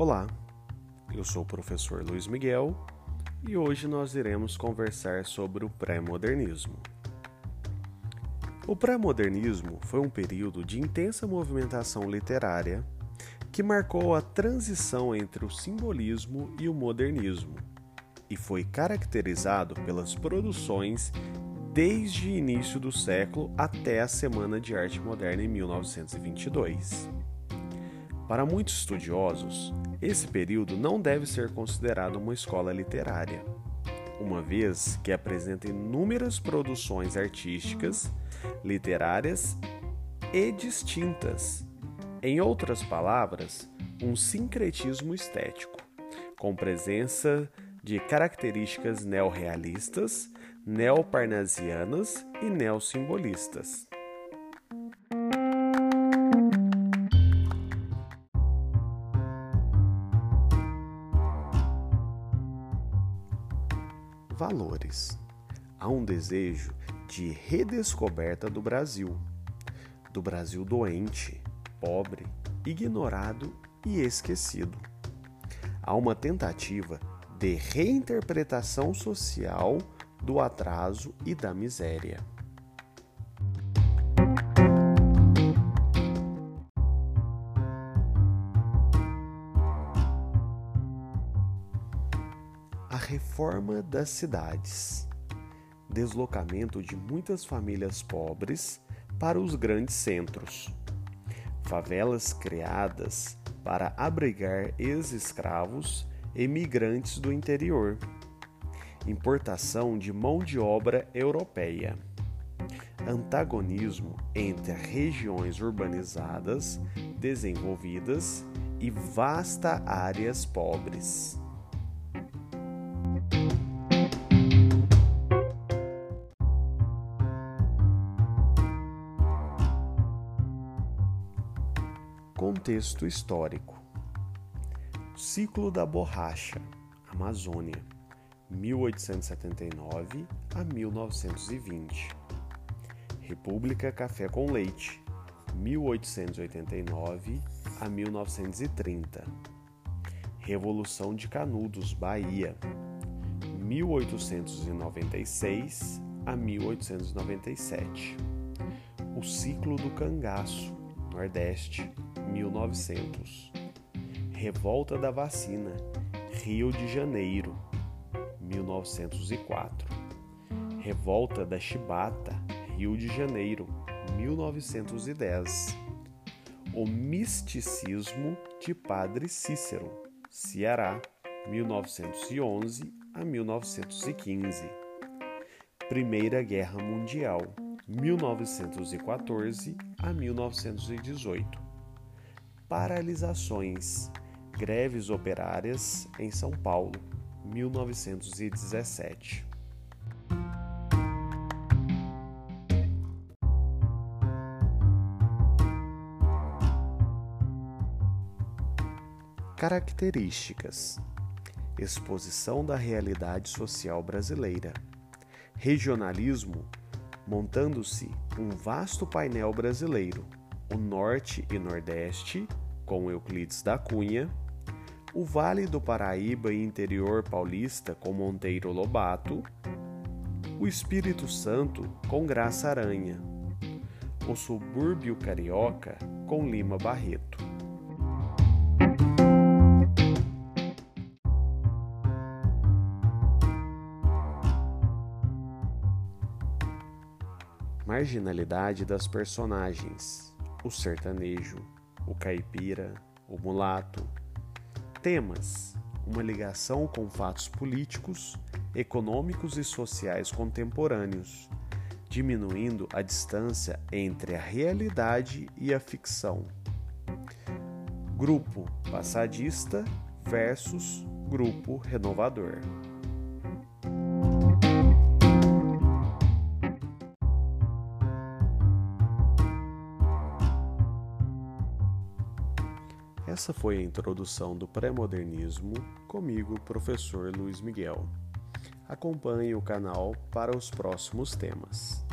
Olá, eu sou o professor Luiz Miguel e hoje nós iremos conversar sobre o pré-modernismo. O pré-modernismo foi um período de intensa movimentação literária que marcou a transição entre o simbolismo e o modernismo e foi caracterizado pelas produções desde o início do século até a Semana de Arte Moderna em 1922. Para muitos estudiosos, esse período não deve ser considerado uma escola literária, uma vez que apresenta inúmeras produções artísticas, literárias e distintas. Em outras palavras, um sincretismo estético, com presença de características neorrealistas, neoparnasianas e neossimbolistas. Valores. Há um desejo de redescoberta do Brasil, do Brasil doente, pobre, ignorado e esquecido. Há uma tentativa de reinterpretação social do atraso e da miséria. A reforma das cidades. Deslocamento de muitas famílias pobres para os grandes centros. Favelas criadas para abrigar ex-escravos emigrantes do interior, importação de mão de obra europeia, antagonismo entre regiões urbanizadas, desenvolvidas e vastas áreas pobres. Contexto histórico Ciclo da Borracha, Amazônia, 1879 a 1920. República Café com Leite, 1889 a 1930. Revolução de Canudos, Bahia, 1896 a 1897. O Ciclo do Cangaço, Nordeste, 1900. Revolta da Vacina, Rio de Janeiro, 1904. Revolta da Chibata, Rio de Janeiro, 1910. O Misticismo de Padre Cícero, Ceará, 1911 a 1915. Primeira Guerra Mundial, 1914 a 1918. Paralisações Greves operárias em São Paulo, 1917. Características: Exposição da realidade social brasileira. Regionalismo, montando-se um vasto painel brasileiro, o Norte e Nordeste, com Euclides da Cunha, o Vale do Paraíba e interior paulista com Monteiro Lobato, o Espírito Santo com Graça Aranha, o subúrbio carioca com Lima Barreto. Marginalidade das personagens: o sertanejo, o caipira, o mulato, Temas: uma ligação com fatos políticos, econômicos e sociais contemporâneos, diminuindo a distância entre a realidade e a ficção. Grupo passadista versus grupo renovador. Essa foi a introdução do pré-modernismo comigo, professor Luiz Miguel. Acompanhe o canal para os próximos temas.